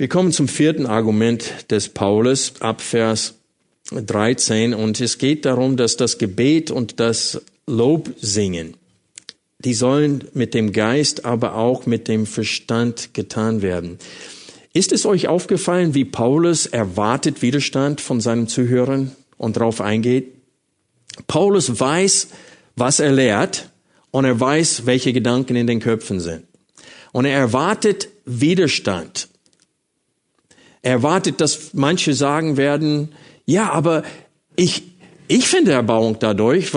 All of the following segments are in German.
Wir kommen zum vierten Argument des Paulus ab Vers 13 und es geht darum, dass das Gebet und das Lobsingen, die sollen mit dem Geist, aber auch mit dem Verstand getan werden. Ist es euch aufgefallen, wie Paulus erwartet Widerstand von seinen Zuhörern und darauf eingeht? Paulus weiß, was er lehrt und er weiß, welche Gedanken in den Köpfen sind. Und er erwartet Widerstand. Er erwartet, dass manche sagen werden, ja, aber ich, ich finde Erbauung dadurch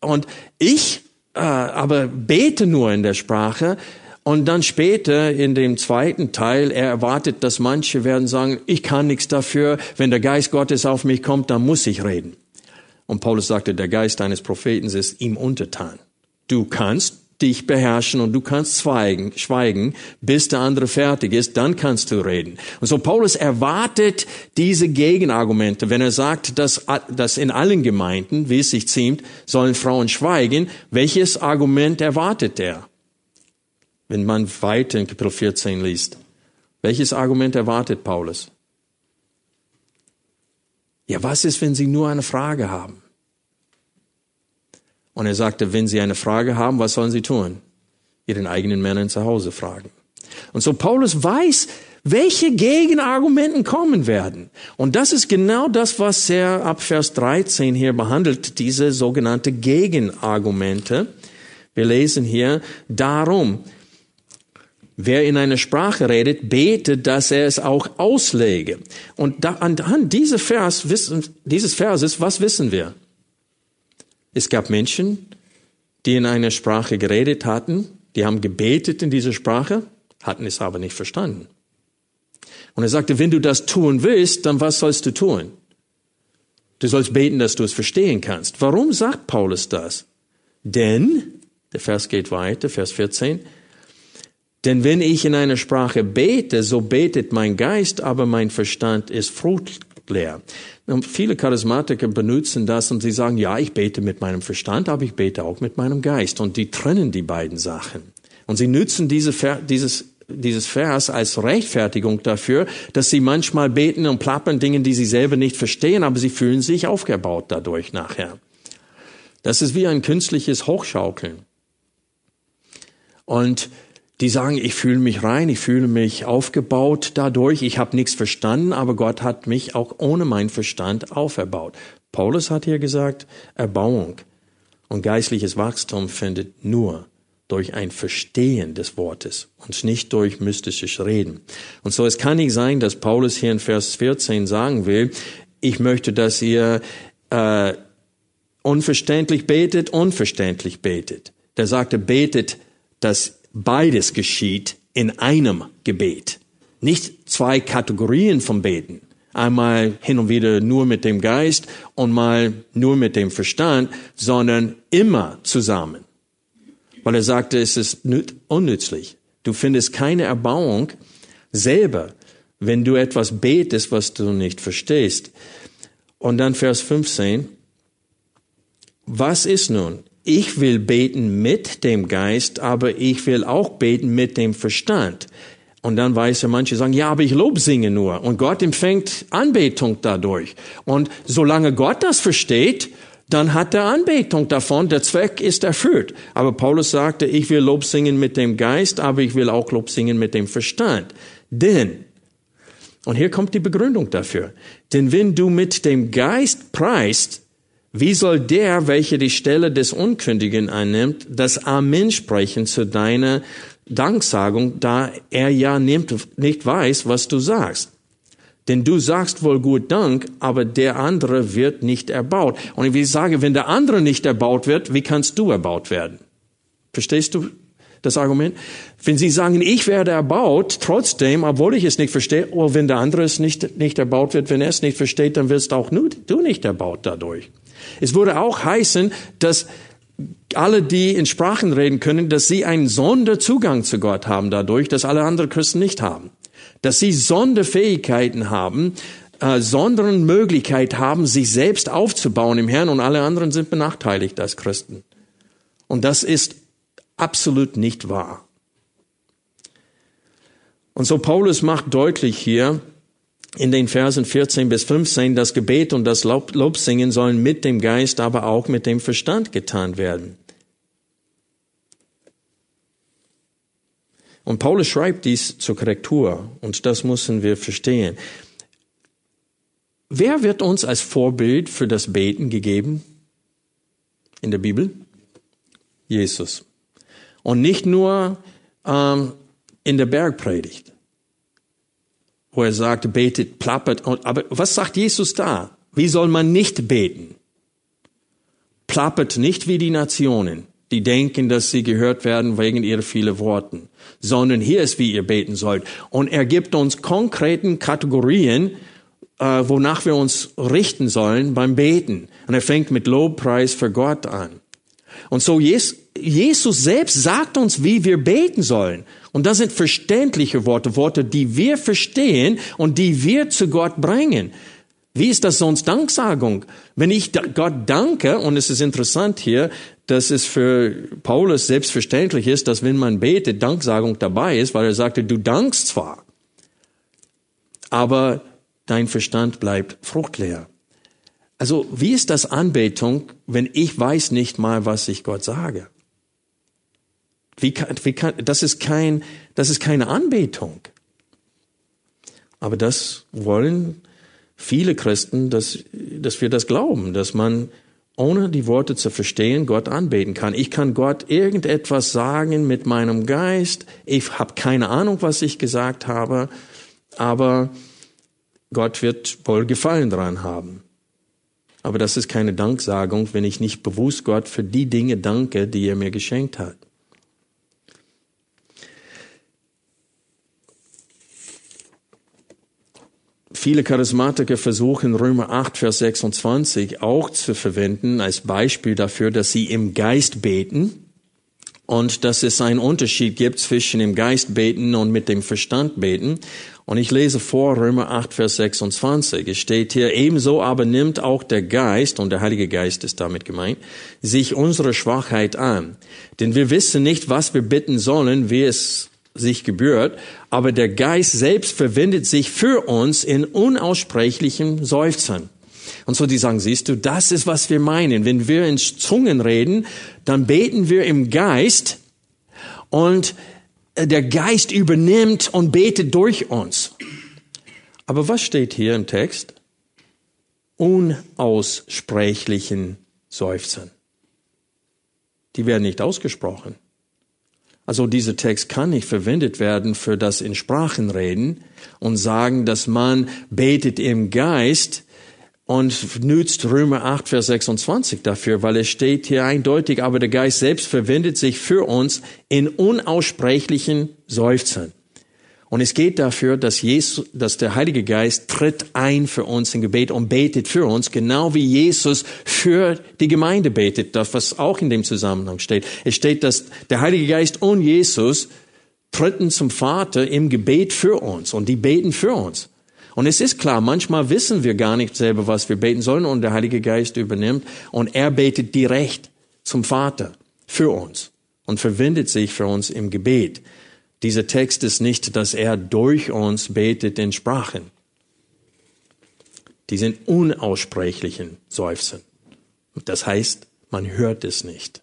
und ich äh, aber bete nur in der Sprache. Und dann später in dem zweiten Teil, er erwartet, dass manche werden sagen, ich kann nichts dafür, wenn der Geist Gottes auf mich kommt, dann muss ich reden. Und Paulus sagte, der Geist eines Propheten ist ihm untertan. Du kannst dich beherrschen und du kannst schweigen, schweigen, bis der andere fertig ist, dann kannst du reden. Und so Paulus erwartet diese Gegenargumente, wenn er sagt, dass, dass in allen Gemeinden, wie es sich ziemt, sollen Frauen schweigen. Welches Argument erwartet er? Wenn man weiter in Kapitel 14 liest. Welches Argument erwartet Paulus? Ja, was ist, wenn sie nur eine Frage haben? Und er sagte, wenn Sie eine Frage haben, was sollen Sie tun? Ihren eigenen Männern zu Hause fragen. Und so Paulus weiß, welche Gegenargumenten kommen werden. Und das ist genau das, was er ab Vers 13 hier behandelt, diese sogenannte Gegenargumente. Wir lesen hier, darum, wer in einer Sprache redet, betet, dass er es auch auslege. Und da, anhand dieses, Vers, dieses Verses, was wissen wir? Es gab Menschen, die in einer Sprache geredet hatten, die haben gebetet in dieser Sprache, hatten es aber nicht verstanden. Und er sagte, wenn du das tun willst, dann was sollst du tun? Du sollst beten, dass du es verstehen kannst. Warum sagt Paulus das? Denn, der Vers geht weiter, Vers 14, denn wenn ich in einer Sprache bete, so betet mein Geist, aber mein Verstand ist fruchtleer. Und viele Charismatiker benutzen das und sie sagen, ja, ich bete mit meinem Verstand, aber ich bete auch mit meinem Geist. Und die trennen die beiden Sachen. Und sie nutzen diese, dieses, dieses Vers als Rechtfertigung dafür, dass sie manchmal beten und plappern Dinge, die sie selber nicht verstehen, aber sie fühlen sich aufgebaut dadurch nachher. Das ist wie ein künstliches Hochschaukeln. Und die sagen, ich fühle mich rein, ich fühle mich aufgebaut dadurch, ich habe nichts verstanden, aber Gott hat mich auch ohne meinen Verstand auferbaut. Paulus hat hier gesagt, Erbauung und geistliches Wachstum findet nur durch ein Verstehen des Wortes und nicht durch mystisches Reden. Und so es kann nicht sein, dass Paulus hier in Vers 14 sagen will, ich möchte, dass ihr äh, unverständlich betet, unverständlich betet. Der sagte, betet, dass Beides geschieht in einem Gebet. Nicht zwei Kategorien vom Beten. Einmal hin und wieder nur mit dem Geist und mal nur mit dem Verstand, sondern immer zusammen. Weil er sagte, es ist unnützlich. Du findest keine Erbauung selber, wenn du etwas betest, was du nicht verstehst. Und dann Vers 15. Was ist nun? Ich will beten mit dem Geist, aber ich will auch beten mit dem Verstand. Und dann weiß er, manche sagen, ja, aber ich Lob singe nur. Und Gott empfängt Anbetung dadurch. Und solange Gott das versteht, dann hat er Anbetung davon. Der Zweck ist erfüllt. Aber Paulus sagte, ich will Lob singen mit dem Geist, aber ich will auch Lob singen mit dem Verstand. Denn, und hier kommt die Begründung dafür, Denn wenn du mit dem Geist preist, wie soll der, welcher die Stelle des Unkündigen einnimmt, das Amen sprechen zu deiner Danksagung, da er ja nicht weiß, was du sagst? Denn du sagst wohl gut Dank, aber der andere wird nicht erbaut. Und ich sage, wenn der andere nicht erbaut wird, wie kannst du erbaut werden? Verstehst du das Argument? Wenn sie sagen, ich werde erbaut, trotzdem, obwohl ich es nicht verstehe, oder wenn der andere es nicht, nicht erbaut wird, wenn er es nicht versteht, dann wirst auch du nicht erbaut dadurch. Es würde auch heißen, dass alle, die in Sprachen reden können, dass sie einen Sonderzugang zu Gott haben dadurch, dass alle anderen Christen nicht haben. Dass sie Sonderfähigkeiten haben, äh, sonderen Möglichkeit haben, sich selbst aufzubauen im Herrn und alle anderen sind benachteiligt als Christen. Und das ist absolut nicht wahr. Und so Paulus macht deutlich hier, in den Versen 14 bis 15, das Gebet und das Lob, Lobsingen sollen mit dem Geist, aber auch mit dem Verstand getan werden. Und Paulus schreibt dies zur Korrektur und das müssen wir verstehen. Wer wird uns als Vorbild für das Beten gegeben in der Bibel? Jesus. Und nicht nur ähm, in der Bergpredigt wo er sagt, betet, plappert. Aber was sagt Jesus da? Wie soll man nicht beten? Plappert nicht wie die Nationen, die denken, dass sie gehört werden wegen ihrer vielen Worten, sondern hier ist, wie ihr beten sollt. Und er gibt uns konkreten Kategorien, äh, wonach wir uns richten sollen beim Beten. Und er fängt mit Lobpreis für Gott an. Und so Jesus selbst sagt uns, wie wir beten sollen. Und das sind verständliche Worte, Worte, die wir verstehen und die wir zu Gott bringen. Wie ist das sonst Danksagung? Wenn ich Gott danke, und es ist interessant hier, dass es für Paulus selbstverständlich ist, dass wenn man betet, Danksagung dabei ist, weil er sagte, du dankst zwar, aber dein Verstand bleibt fruchtleer. Also wie ist das Anbetung, wenn ich weiß nicht mal, was ich Gott sage? Wie kann, wie kann, das ist kein, das ist keine Anbetung. Aber das wollen viele Christen, dass, dass wir das glauben, dass man ohne die Worte zu verstehen Gott anbeten kann. Ich kann Gott irgendetwas sagen mit meinem Geist. Ich habe keine Ahnung, was ich gesagt habe, aber Gott wird wohl Gefallen dran haben. Aber das ist keine Danksagung, wenn ich nicht bewusst Gott für die Dinge danke, die er mir geschenkt hat. Viele Charismatiker versuchen Römer 8, Vers 26 auch zu verwenden als Beispiel dafür, dass sie im Geist beten und dass es einen Unterschied gibt zwischen dem Geist beten und mit dem Verstand beten. Und ich lese vor Römer 8, Vers 26. Es steht hier, ebenso aber nimmt auch der Geist, und der Heilige Geist ist damit gemeint, sich unsere Schwachheit an. Denn wir wissen nicht, was wir bitten sollen, wie es sich gebührt, aber der Geist selbst verwendet sich für uns in unaussprechlichen Seufzern. Und so die sagen, siehst du, das ist, was wir meinen. Wenn wir in Zungen reden, dann beten wir im Geist und äh, der Geist übernimmt und betet durch uns. Aber was steht hier im Text? Unaussprechlichen Seufzern. Die werden nicht ausgesprochen. Also dieser Text kann nicht verwendet werden für das in Sprachen reden und sagen, dass man betet im Geist und nützt Römer 8, Vers 26 dafür, weil es steht hier eindeutig, aber der Geist selbst verwendet sich für uns in unaussprechlichen Seufzern. Und es geht dafür, dass Jesus, dass der Heilige Geist tritt ein für uns im Gebet und betet für uns, genau wie Jesus für die Gemeinde betet, das was auch in dem Zusammenhang steht. Es steht, dass der Heilige Geist und Jesus tritten zum Vater im Gebet für uns und die beten für uns. Und es ist klar, manchmal wissen wir gar nicht selber, was wir beten sollen und der Heilige Geist übernimmt und er betet direkt zum Vater für uns und verwendet sich für uns im Gebet. Dieser Text ist nicht, dass er durch uns betet in Sprachen. Die sind unaussprechlichen Seufzen. Das heißt, man hört es nicht.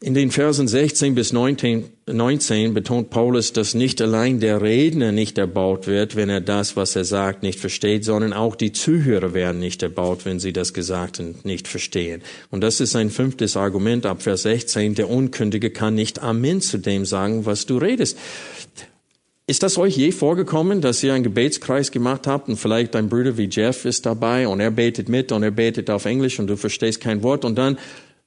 In den Versen 16 bis 19, 19, betont Paulus, dass nicht allein der Redner nicht erbaut wird, wenn er das, was er sagt, nicht versteht, sondern auch die Zuhörer werden nicht erbaut, wenn sie das Gesagte nicht verstehen. Und das ist ein fünftes Argument ab Vers 16. Der Unkündige kann nicht Amen zu dem sagen, was du redest. Ist das euch je vorgekommen, dass ihr einen Gebetskreis gemacht habt und vielleicht dein Bruder wie Jeff ist dabei und er betet mit und er betet auf Englisch und du verstehst kein Wort und dann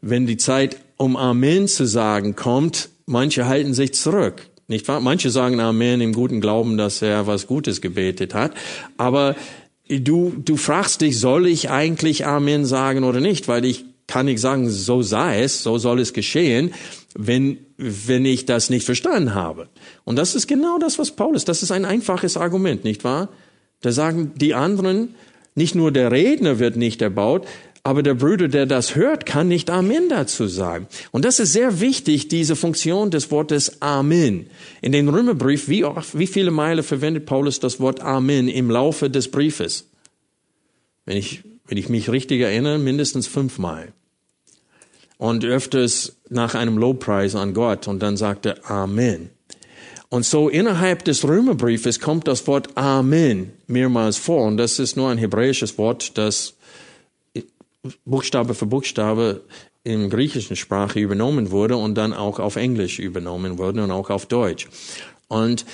wenn die Zeit, um Amen zu sagen, kommt, manche halten sich zurück. Nicht wahr? Manche sagen Amen im guten Glauben, dass er was Gutes gebetet hat. Aber du, du fragst dich, soll ich eigentlich Amen sagen oder nicht? Weil ich kann nicht sagen, so sei es, so soll es geschehen, wenn, wenn ich das nicht verstanden habe. Und das ist genau das, was Paulus, das ist ein einfaches Argument, nicht wahr? Da sagen die anderen, nicht nur der Redner wird nicht erbaut, aber der Bruder, der das hört, kann nicht Amen dazu sagen. Und das ist sehr wichtig, diese Funktion des Wortes Amen. In den Römerbrief, wie, oft, wie viele Meile verwendet Paulus das Wort Amen im Laufe des Briefes? Wenn ich, wenn ich mich richtig erinnere, mindestens fünfmal. Und öfters nach einem Lobpreis an Gott und dann sagt er Amen. Und so innerhalb des Römerbriefes kommt das Wort Amen mehrmals vor. Und das ist nur ein hebräisches Wort, das Buchstabe für Buchstabe in griechischen Sprache übernommen wurde und dann auch auf Englisch übernommen wurde und auch auf Deutsch. Und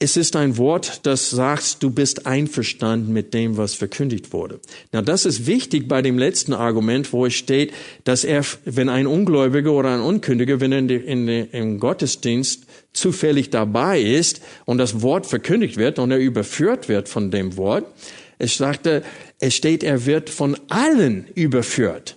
es ist ein Wort, das sagt, du bist einverstanden mit dem, was verkündigt wurde. Na, das ist wichtig bei dem letzten Argument, wo es steht, dass er, wenn ein Ungläubiger oder ein Unkündiger, wenn er in, in, im Gottesdienst zufällig dabei ist und das Wort verkündigt wird und er überführt wird von dem Wort, es sagte, es steht, er wird von allen überführt.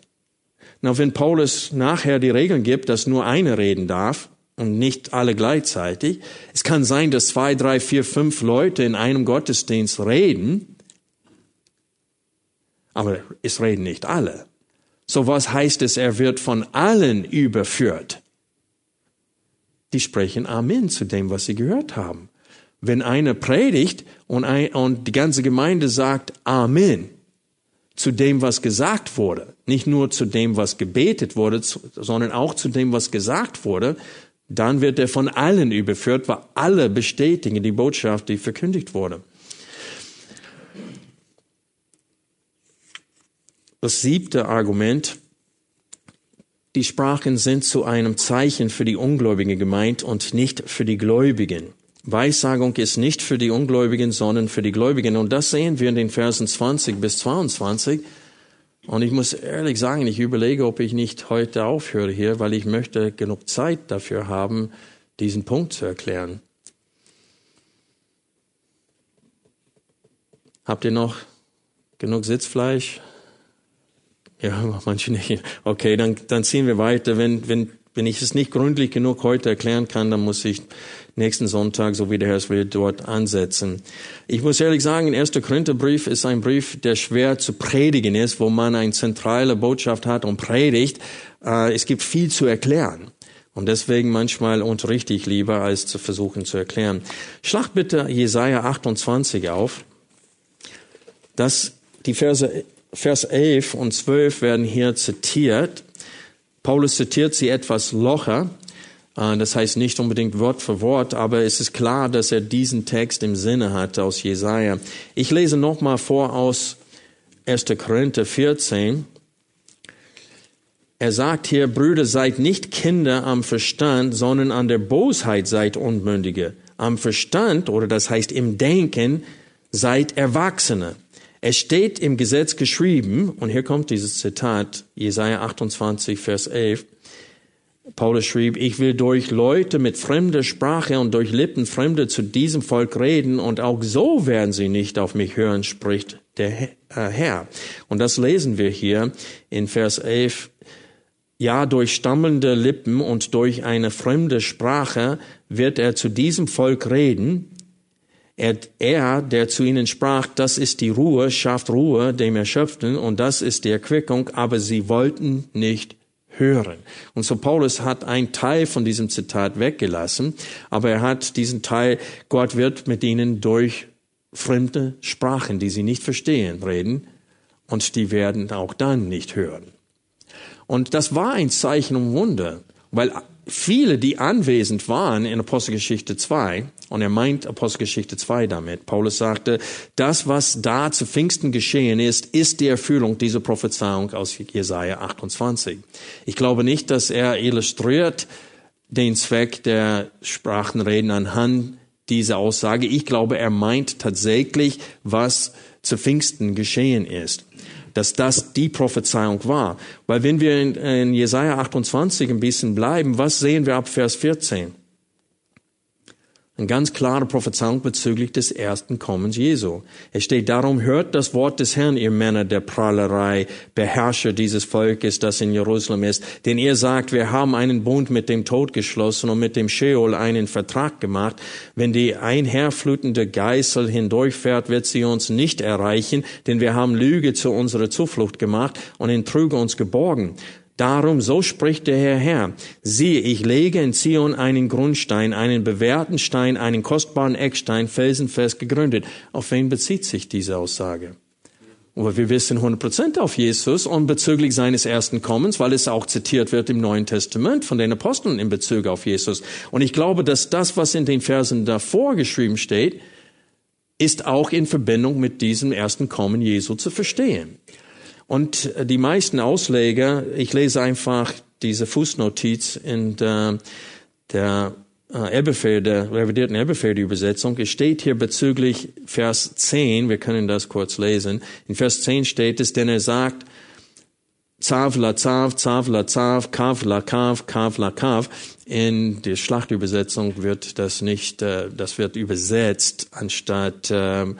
Na, wenn Paulus nachher die Regeln gibt, dass nur eine reden darf und nicht alle gleichzeitig, es kann sein, dass zwei, drei, vier, fünf Leute in einem Gottesdienst reden, aber es reden nicht alle. So was heißt es, er wird von allen überführt? Die sprechen Amen zu dem, was sie gehört haben. Wenn einer predigt und, ein, und die ganze Gemeinde sagt Amen zu dem, was gesagt wurde, nicht nur zu dem, was gebetet wurde, sondern auch zu dem, was gesagt wurde, dann wird er von allen überführt, weil alle bestätigen die Botschaft, die verkündigt wurde. Das siebte Argument, die Sprachen sind zu einem Zeichen für die Ungläubigen gemeint und nicht für die Gläubigen. Weissagung ist nicht für die Ungläubigen, sondern für die Gläubigen. Und das sehen wir in den Versen 20 bis 22. Und ich muss ehrlich sagen, ich überlege, ob ich nicht heute aufhöre hier, weil ich möchte genug Zeit dafür haben, diesen Punkt zu erklären. Habt ihr noch genug Sitzfleisch? Ja, manche nicht. Okay, dann, dann ziehen wir weiter. Wenn, wenn, wenn ich es nicht gründlich genug heute erklären kann, dann muss ich nächsten Sonntag, so wie der Herr es will, dort ansetzen. Ich muss ehrlich sagen, der erste Korintherbrief ist ein Brief, der schwer zu predigen ist, wo man eine zentrale Botschaft hat und predigt. Äh, es gibt viel zu erklären. Und deswegen manchmal unterrichte ich lieber, als zu versuchen zu erklären. Schlag bitte Jesaja 28 auf. Das, die Verse, Vers 11 und 12 werden hier zitiert. Paulus zitiert sie etwas locher. Äh, das heißt nicht unbedingt Wort für Wort, aber es ist klar, dass er diesen Text im Sinne hatte aus Jesaja. Ich lese nochmal vor aus 1. Korinther 14. Er sagt hier, Brüder, seid nicht Kinder am Verstand, sondern an der Bosheit seid Unmündige. Am Verstand, oder das heißt im Denken, seid Erwachsene. Es steht im Gesetz geschrieben, und hier kommt dieses Zitat, Jesaja 28, Vers 11, Paulus schrieb, ich will durch Leute mit fremder Sprache und durch Lippen Fremde zu diesem Volk reden und auch so werden sie nicht auf mich hören, spricht der äh, Herr. Und das lesen wir hier in Vers 11. Ja, durch stammelnde Lippen und durch eine fremde Sprache wird er zu diesem Volk reden. Er, er, der zu ihnen sprach, das ist die Ruhe, schafft Ruhe dem Erschöpften und das ist die Erquickung, aber sie wollten nicht hören. Und so Paulus hat einen Teil von diesem Zitat weggelassen, aber er hat diesen Teil, Gott wird mit ihnen durch fremde Sprachen, die sie nicht verstehen, reden und die werden auch dann nicht hören. Und das war ein Zeichen und Wunder, weil viele, die anwesend waren in Apostelgeschichte 2, und er meint Apostelgeschichte 2 damit, Paulus sagte, das, was da zu Pfingsten geschehen ist, ist die Erfüllung dieser Prophezeiung aus Jesaja 28. Ich glaube nicht, dass er illustriert den Zweck der Sprachenreden anhand dieser Aussage. Ich glaube, er meint tatsächlich, was zu Pfingsten geschehen ist dass das die Prophezeiung war. Weil wenn wir in, in Jesaja 28 ein bisschen bleiben, was sehen wir ab Vers 14? Eine ganz klare Prophezeiung bezüglich des ersten Kommens Jesu. Es steht darum, hört das Wort des Herrn, ihr Männer der Prahlerei, Beherrscher dieses Volkes, das in Jerusalem ist. Denn ihr sagt, wir haben einen Bund mit dem Tod geschlossen und mit dem Sheol einen Vertrag gemacht. Wenn die einherflutende Geißel hindurchfährt, wird sie uns nicht erreichen, denn wir haben Lüge zu unserer Zuflucht gemacht und in Trüge uns geborgen. Darum, so spricht der Herr Herr, siehe, ich lege in Zion einen Grundstein, einen bewährten Stein, einen kostbaren Eckstein, felsenfest gegründet. Auf wen bezieht sich diese Aussage? Aber wir wissen 100% auf Jesus und bezüglich seines ersten Kommens, weil es auch zitiert wird im Neuen Testament von den Aposteln in Bezug auf Jesus. Und ich glaube, dass das, was in den Versen davor geschrieben steht, ist auch in Verbindung mit diesem ersten Kommen Jesu zu verstehen. Und die meisten Ausleger, ich lese einfach diese Fußnotiz in der, der äh, Elberfelder, revidierten Elberfelder Übersetzung. Es steht hier bezüglich Vers 10, wir können das kurz lesen. In Vers 10 steht es, denn er sagt, Zav la Zav, Zav la Zav, Kav la Kav, Kav la Kav. In der Schlachtübersetzung wird das nicht, äh, das wird übersetzt anstatt ähm,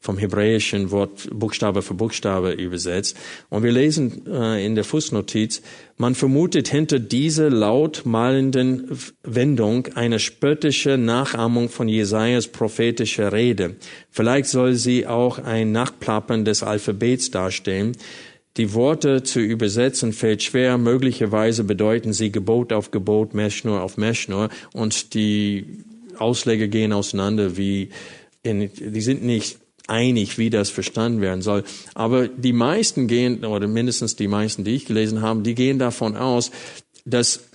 vom hebräischen Wort Buchstabe für Buchstabe übersetzt. Und wir lesen äh, in der Fußnotiz, man vermutet hinter dieser laut malenden Wendung eine spöttische Nachahmung von Jesajas prophetischer Rede. Vielleicht soll sie auch ein Nachplappern des Alphabets darstellen. Die Worte zu übersetzen fällt schwer. Möglicherweise bedeuten sie Gebot auf Gebot, Meschnur auf Meschnur. Und die Ausleger gehen auseinander wie in, die sind nicht einig, wie das verstanden werden soll. Aber die meisten gehen, oder mindestens die meisten, die ich gelesen habe, die gehen davon aus, dass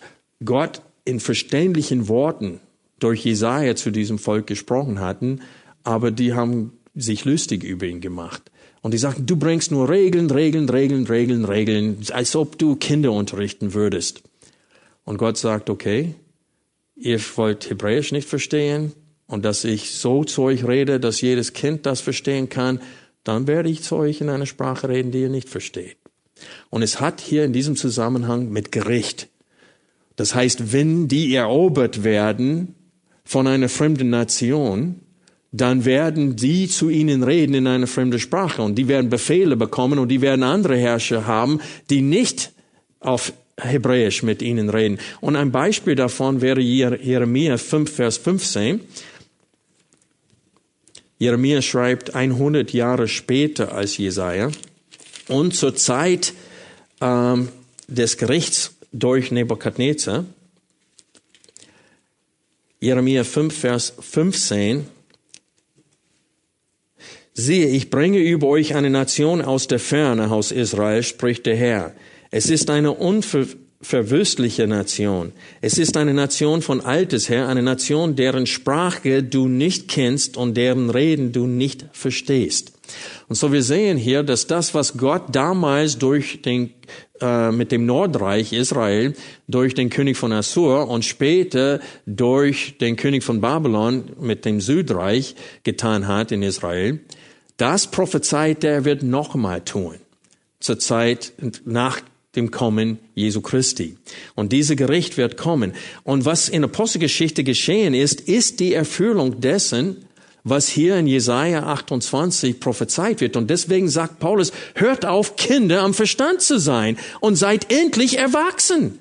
Gott in verständlichen Worten durch Jesaja zu diesem Volk gesprochen hatten, aber die haben sich lustig über ihn gemacht. Und die sagten, du bringst nur Regeln, Regeln, Regeln, Regeln, Regeln, als ob du Kinder unterrichten würdest. Und Gott sagt, okay, ihr wollt Hebräisch nicht verstehen, und dass ich so zu euch rede, dass jedes Kind das verstehen kann, dann werde ich zu euch in einer Sprache reden, die ihr nicht versteht. Und es hat hier in diesem Zusammenhang mit Gericht. Das heißt, wenn die erobert werden von einer fremden Nation, dann werden die zu ihnen reden in einer fremden Sprache und die werden Befehle bekommen und die werden andere Herrscher haben, die nicht auf Hebräisch mit ihnen reden. Und ein Beispiel davon wäre Jeremia 5, Vers 15. Jeremia schreibt 100 Jahre später als Jesaja und zur Zeit ähm, des Gerichts durch Nebukadnezar. Jeremia 5, Vers 15. Siehe, ich bringe über euch eine Nation aus der Ferne, Haus Israel, spricht der Herr. Es ist eine unver verwüstliche Nation. Es ist eine Nation von Altes her, eine Nation, deren Sprache du nicht kennst und deren Reden du nicht verstehst. Und so wir sehen hier, dass das, was Gott damals durch den äh, mit dem Nordreich Israel, durch den König von Assur und später durch den König von Babylon mit dem Südreich getan hat in Israel, das prophezeit er wird nochmal tun zur Zeit nach dem Kommen Jesu Christi. Und dieser Gericht wird kommen. Und was in Apostelgeschichte geschehen ist, ist die Erfüllung dessen, was hier in Jesaja 28 prophezeit wird. Und deswegen sagt Paulus, hört auf, Kinder am Verstand zu sein und seid endlich erwachsen.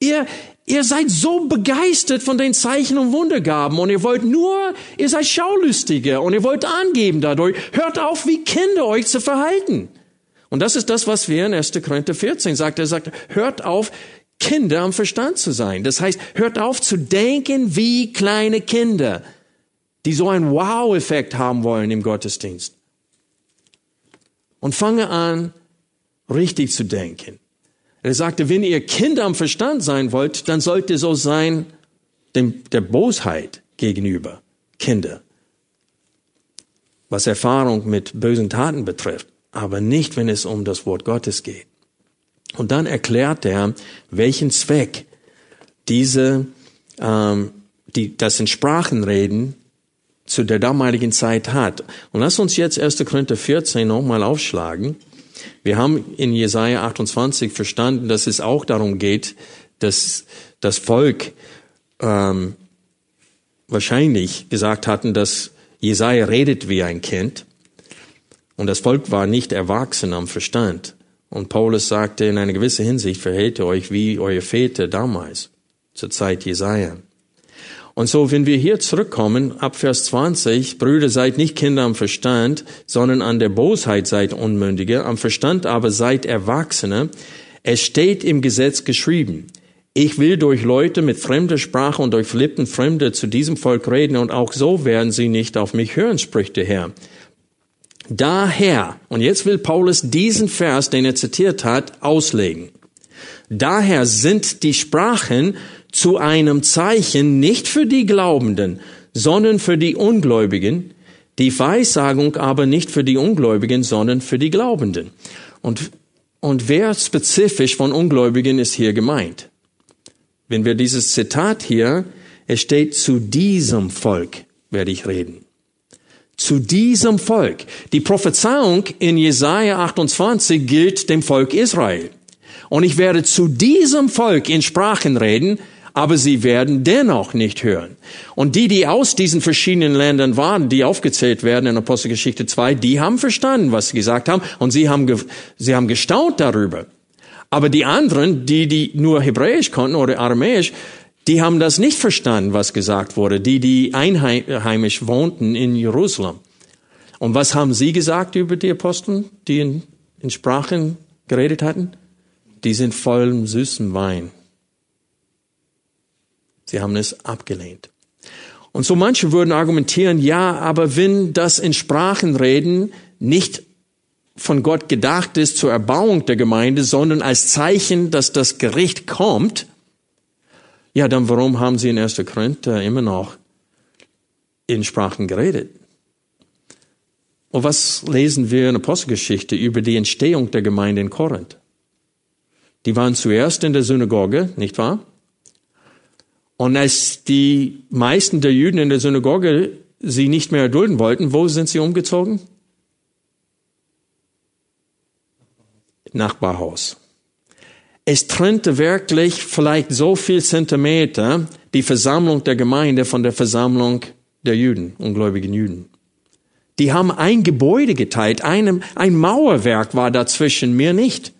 Ihr, ihr seid so begeistert von den Zeichen und Wundergaben und ihr wollt nur, ihr seid Schaulustige und ihr wollt angeben dadurch. Hört auf, wie Kinder euch zu verhalten. Und das ist das, was wir in 1. Korinther 14 sagt. Er sagt, hört auf, Kinder am Verstand zu sein. Das heißt, hört auf zu denken wie kleine Kinder, die so einen Wow-Effekt haben wollen im Gottesdienst. Und fange an, richtig zu denken. Er sagte, wenn ihr Kinder am Verstand sein wollt, dann sollt ihr so sein dem, der Bosheit gegenüber Kinder, was Erfahrung mit bösen Taten betrifft, aber nicht, wenn es um das Wort Gottes geht. Und dann erklärt er, welchen Zweck diese, ähm, die, das in Sprachen reden zu der damaligen Zeit hat. Und lass uns jetzt 1. Korinther 14 nochmal aufschlagen. Wir haben in Jesaja 28 verstanden, dass es auch darum geht, dass das Volk ähm, wahrscheinlich gesagt hatten, dass Jesaja redet wie ein Kind. Und das Volk war nicht erwachsen am Verstand. Und Paulus sagte, in einer gewissen Hinsicht verhält ihr euch wie eure Väter damals, zur Zeit Jesaja. Und so, wenn wir hier zurückkommen, ab Vers 20, Brüder, seid nicht Kinder am Verstand, sondern an der Bosheit seid Unmündige, am Verstand aber seid Erwachsene. Es steht im Gesetz geschrieben, ich will durch Leute mit fremder Sprache und durch Lippen Fremde zu diesem Volk reden und auch so werden sie nicht auf mich hören, spricht der Herr. Daher, und jetzt will Paulus diesen Vers, den er zitiert hat, auslegen. Daher sind die Sprachen zu einem Zeichen nicht für die Glaubenden, sondern für die Ungläubigen, die Weissagung aber nicht für die Ungläubigen, sondern für die Glaubenden. Und, und wer spezifisch von Ungläubigen ist hier gemeint? Wenn wir dieses Zitat hier, es steht zu diesem Volk werde ich reden zu diesem Volk. Die Prophezeiung in Jesaja 28 gilt dem Volk Israel. Und ich werde zu diesem Volk in Sprachen reden, aber sie werden dennoch nicht hören. Und die, die aus diesen verschiedenen Ländern waren, die aufgezählt werden in Apostelgeschichte 2, die haben verstanden, was sie gesagt haben, und sie haben, sie haben gestaunt darüber. Aber die anderen, die, die nur Hebräisch konnten oder Aramäisch, die haben das nicht verstanden, was gesagt wurde, die, die einheimisch wohnten in Jerusalem. Und was haben sie gesagt über die Apostel, die in, in Sprachen geredet hatten? Die sind voll süßen Wein. Sie haben es abgelehnt. Und so manche würden argumentieren, ja, aber wenn das in Sprachen reden nicht von Gott gedacht ist zur Erbauung der Gemeinde, sondern als Zeichen, dass das Gericht kommt, ja, dann warum haben sie in 1. Korinther immer noch in Sprachen geredet? Und was lesen wir in der Apostelgeschichte über die Entstehung der Gemeinde in Korinth? Die waren zuerst in der Synagoge, nicht wahr? Und als die meisten der Juden in der Synagoge sie nicht mehr erdulden wollten, wo sind sie umgezogen? Nachbarhaus. Es trennte wirklich vielleicht so viel Zentimeter die Versammlung der Gemeinde von der Versammlung der Juden, ungläubigen Juden. Die haben ein Gebäude geteilt, einem, ein Mauerwerk war dazwischen, mir nicht.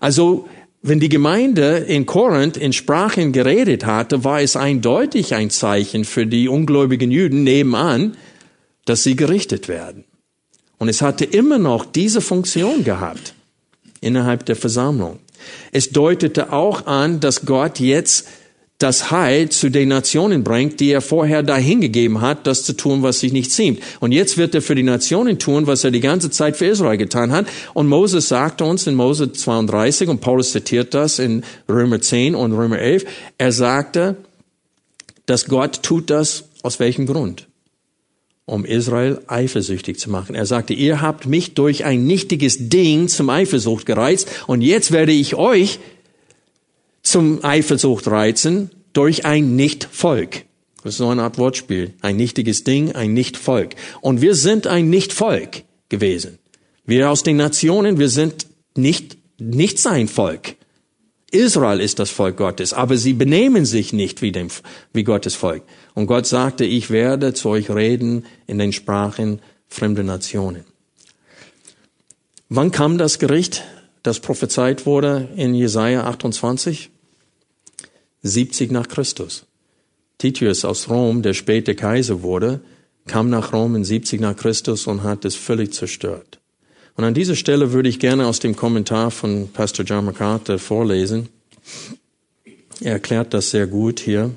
Also, wenn die Gemeinde in Korinth in Sprachen geredet hatte, war es eindeutig ein Zeichen für die ungläubigen Juden nebenan, dass sie gerichtet werden. Und es hatte immer noch diese Funktion gehabt innerhalb der Versammlung. Es deutete auch an, dass Gott jetzt das Heil zu den Nationen bringt, die er vorher dahingegeben hat, das zu tun, was sich nicht ziemt. Und jetzt wird er für die Nationen tun, was er die ganze Zeit für Israel getan hat. Und Moses sagte uns in Mose 32, und Paulus zitiert das in Römer 10 und Römer 11, er sagte, dass Gott tut das aus welchem Grund? Um Israel eifersüchtig zu machen. Er sagte, ihr habt mich durch ein nichtiges Ding zum Eifersucht gereizt und jetzt werde ich euch zum Eifersucht reizen durch ein Nichtvolk. Das ist so eine Art Wortspiel. Ein nichtiges Ding, ein Nichtvolk. Und wir sind ein Nichtvolk gewesen. Wir aus den Nationen, wir sind nicht, nicht sein Volk. Israel ist das Volk Gottes, aber sie benehmen sich nicht wie, dem, wie Gottes Volk. Und Gott sagte, ich werde zu euch reden in den Sprachen fremder Nationen. Wann kam das Gericht, das prophezeit wurde in Jesaja 28? 70 nach Christus. Titius aus Rom, der späte Kaiser wurde, kam nach Rom in 70 nach Christus und hat es völlig zerstört. Und an dieser Stelle würde ich gerne aus dem Kommentar von Pastor John MacArthur vorlesen. Er erklärt das sehr gut hier.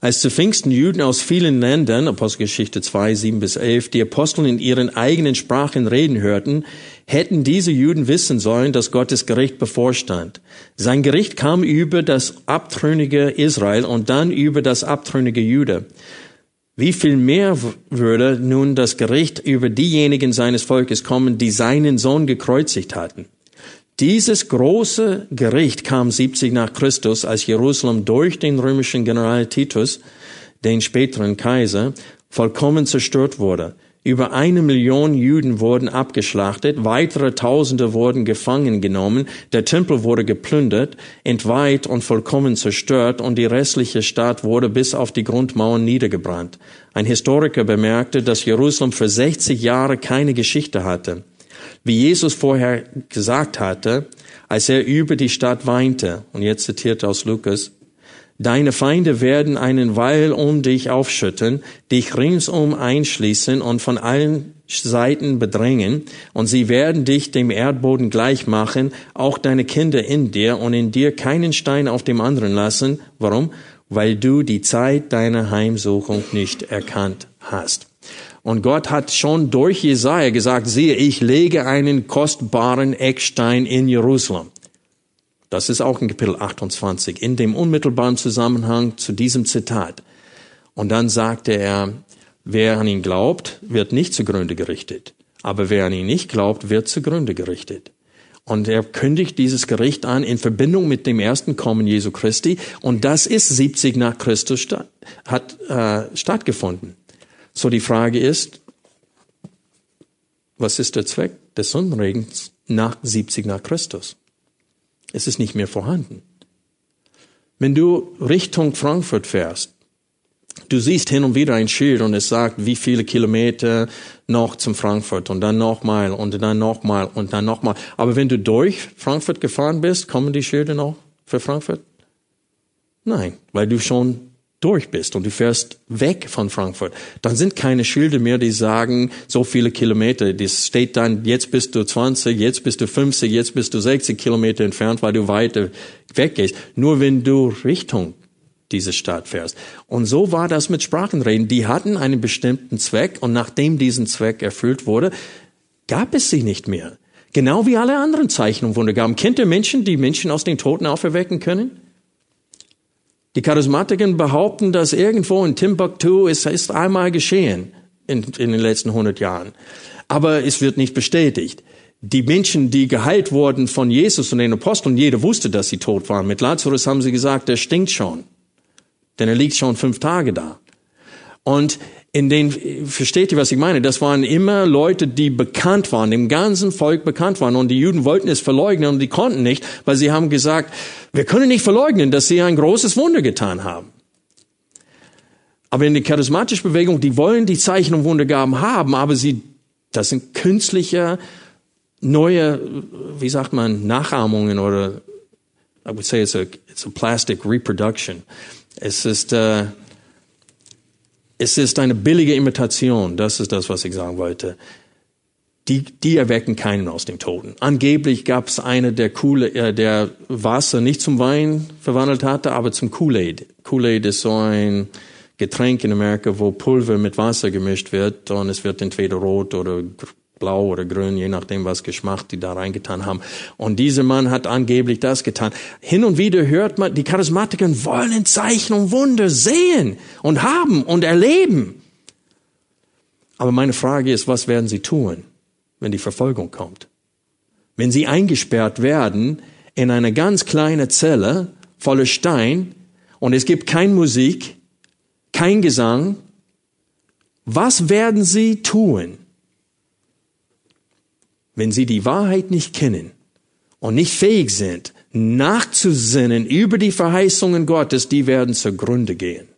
Als zu Pfingsten Juden aus vielen Ländern, Apostelgeschichte 2, 7 bis 11, die Apostel in ihren eigenen Sprachen reden hörten, hätten diese Juden wissen sollen, dass Gottes Gericht bevorstand. Sein Gericht kam über das abtrünnige Israel und dann über das abtrünnige Jude. Wie viel mehr würde nun das Gericht über diejenigen seines Volkes kommen, die seinen Sohn gekreuzigt hatten? Dieses große Gericht kam 70 nach Christus, als Jerusalem durch den römischen General Titus, den späteren Kaiser, vollkommen zerstört wurde. Über eine Million Juden wurden abgeschlachtet, weitere Tausende wurden gefangen genommen, der Tempel wurde geplündert, entweiht und vollkommen zerstört und die restliche Stadt wurde bis auf die Grundmauern niedergebrannt. Ein Historiker bemerkte, dass Jerusalem für 60 Jahre keine Geschichte hatte wie Jesus vorher gesagt hatte, als er über die Stadt weinte. Und jetzt zitiert aus Lukas, Deine Feinde werden einen Weil um dich aufschütten, dich ringsum einschließen und von allen Seiten bedrängen, und sie werden dich dem Erdboden gleich machen, auch deine Kinder in dir und in dir keinen Stein auf dem anderen lassen. Warum? Weil du die Zeit deiner Heimsuchung nicht erkannt hast. Und Gott hat schon durch Jesaja gesagt, siehe, ich lege einen kostbaren Eckstein in Jerusalem. Das ist auch in Kapitel 28, in dem unmittelbaren Zusammenhang zu diesem Zitat. Und dann sagte er, wer an ihn glaubt, wird nicht zugrunde gerichtet. Aber wer an ihn nicht glaubt, wird zugrunde gerichtet. Und er kündigt dieses Gericht an in Verbindung mit dem ersten Kommen Jesu Christi. Und das ist 70 nach Christus statt, hat äh, stattgefunden. So die Frage ist, was ist der Zweck des Sonnenregens nach 70 nach Christus? Es ist nicht mehr vorhanden. Wenn du Richtung Frankfurt fährst, du siehst hin und wieder ein Schild und es sagt, wie viele Kilometer noch zum Frankfurt und dann nochmal und dann nochmal und dann nochmal. Aber wenn du durch Frankfurt gefahren bist, kommen die Schilder noch für Frankfurt? Nein, weil du schon durch bist und du fährst weg von Frankfurt, dann sind keine Schilder mehr, die sagen, so viele Kilometer. Das steht dann, jetzt bist du 20, jetzt bist du 50, jetzt bist du 60 Kilometer entfernt, weil du weiter weggehst. Nur wenn du Richtung diese Stadt fährst. Und so war das mit Sprachenreden. Die hatten einen bestimmten Zweck und nachdem diesen Zweck erfüllt wurde, gab es sie nicht mehr. Genau wie alle anderen Zeichen und Wunder gaben. Kennt ihr Menschen, die Menschen aus den Toten auferwecken können? Die Charismatiker behaupten, dass irgendwo in Timbuktu es ist einmal geschehen in, in den letzten 100 Jahren. Aber es wird nicht bestätigt. Die Menschen, die geheilt wurden von Jesus und den Aposteln, jeder wusste, dass sie tot waren. Mit Lazarus haben sie gesagt, der stinkt schon. Denn er liegt schon fünf Tage da. Und in den, versteht ihr, was ich meine? Das waren immer Leute, die bekannt waren, dem ganzen Volk bekannt waren. Und die Juden wollten es verleugnen und die konnten nicht, weil sie haben gesagt, wir können nicht verleugnen, dass sie ein großes Wunder getan haben. Aber in der charismatischen Bewegung, die wollen die Zeichen und Wundergaben haben, aber sie, das sind künstliche, neue, wie sagt man, Nachahmungen oder, I would say it's a, it's a plastic reproduction. Es ist, äh, es ist eine billige Imitation, das ist das, was ich sagen wollte. Die, die erwecken keinen aus dem Toten. Angeblich gab es eine, der, Kool äh, der Wasser nicht zum Wein verwandelt hatte, aber zum Kool-Aid. Kool-Aid ist so ein Getränk in Amerika, wo Pulver mit Wasser gemischt wird und es wird entweder rot oder blau oder grün, je nachdem, was Geschmack die da reingetan haben. Und dieser Mann hat angeblich das getan. Hin und wieder hört man, die Charismatiker wollen Zeichen und Wunder sehen und haben und erleben. Aber meine Frage ist, was werden sie tun, wenn die Verfolgung kommt? Wenn sie eingesperrt werden in eine ganz kleine Zelle voller Stein und es gibt keine Musik, kein Gesang, was werden sie tun? Wenn sie die Wahrheit nicht kennen und nicht fähig sind, nachzusinnen über die Verheißungen Gottes, die werden zugrunde gehen.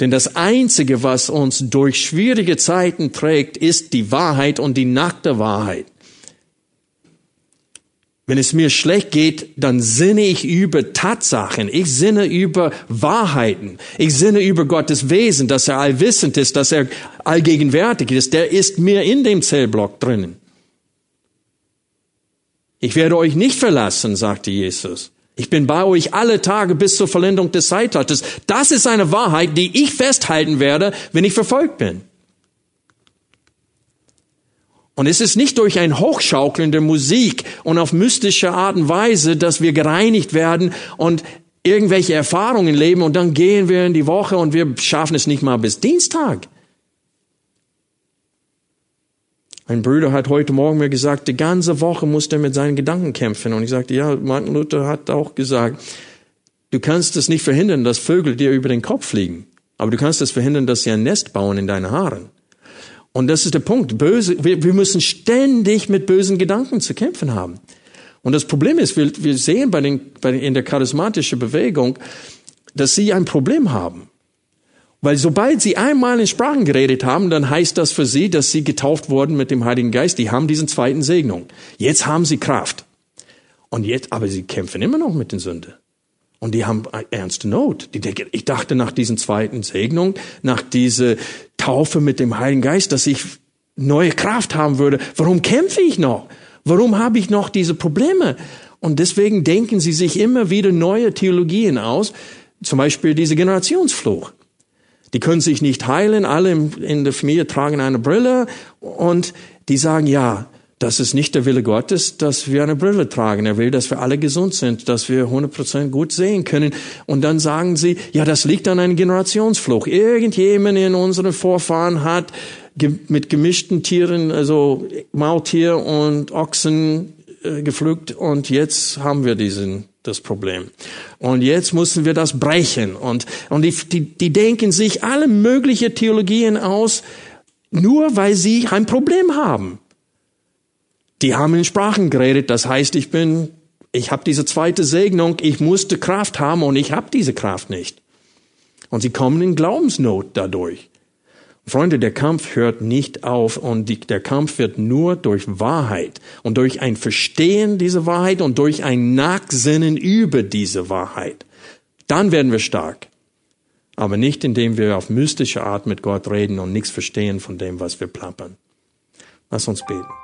Denn das Einzige, was uns durch schwierige Zeiten trägt, ist die Wahrheit und die nackte Wahrheit. Wenn es mir schlecht geht, dann sinne ich über Tatsachen. Ich sinne über Wahrheiten. Ich sinne über Gottes Wesen, dass er allwissend ist, dass er allgegenwärtig ist. Der ist mir in dem Zellblock drinnen. Ich werde euch nicht verlassen, sagte Jesus. Ich bin bei euch alle Tage bis zur Vollendung des Zeitalters. Das ist eine Wahrheit, die ich festhalten werde, wenn ich verfolgt bin. Und es ist nicht durch ein Hochschaukeln der Musik und auf mystische Art und Weise, dass wir gereinigt werden und irgendwelche Erfahrungen leben und dann gehen wir in die Woche und wir schaffen es nicht mal bis Dienstag. Ein Bruder hat heute Morgen mir gesagt, die ganze Woche musste er mit seinen Gedanken kämpfen. Und ich sagte, ja, Martin Luther hat auch gesagt, du kannst es nicht verhindern, dass Vögel dir über den Kopf fliegen. Aber du kannst es verhindern, dass sie ein Nest bauen in deinen Haaren. Und das ist der Punkt. Böse, wir, wir müssen ständig mit bösen Gedanken zu kämpfen haben. Und das Problem ist, wir, wir sehen bei den, bei den, in der charismatischen Bewegung, dass sie ein Problem haben. Weil sobald sie einmal in Sprachen geredet haben, dann heißt das für sie, dass sie getauft wurden mit dem Heiligen Geist. Die haben diesen zweiten Segnung. Jetzt haben sie Kraft. Und jetzt, aber sie kämpfen immer noch mit den Sünden. Und die haben ernste Not. Die denken, ich dachte nach diesen zweiten Segnung, nach dieser Taufe mit dem Heiligen Geist, dass ich neue Kraft haben würde. Warum kämpfe ich noch? Warum habe ich noch diese Probleme? Und deswegen denken sie sich immer wieder neue Theologien aus. Zum Beispiel diese Generationsfluch. Die können sich nicht heilen, alle in der Familie tragen eine Brille und die sagen, ja, das ist nicht der Wille Gottes, dass wir eine Brille tragen. Er will, dass wir alle gesund sind, dass wir 100% gut sehen können. Und dann sagen sie, ja, das liegt an einem Generationsfluch. Irgendjemand in unseren Vorfahren hat mit gemischten Tieren, also Maultier und Ochsen äh, gepflückt und jetzt haben wir diesen das Problem. Und jetzt müssen wir das brechen. Und, und die, die, die denken sich alle möglichen Theologien aus, nur weil sie ein Problem haben. Die haben in Sprachen geredet, das heißt, ich bin, ich habe diese zweite Segnung, ich musste Kraft haben und ich habe diese Kraft nicht. Und sie kommen in Glaubensnot dadurch. Freunde, der Kampf hört nicht auf und die, der Kampf wird nur durch Wahrheit und durch ein Verstehen dieser Wahrheit und durch ein Nachsinnen über diese Wahrheit. Dann werden wir stark. Aber nicht indem wir auf mystische Art mit Gott reden und nichts verstehen von dem, was wir plappern. Lass uns beten.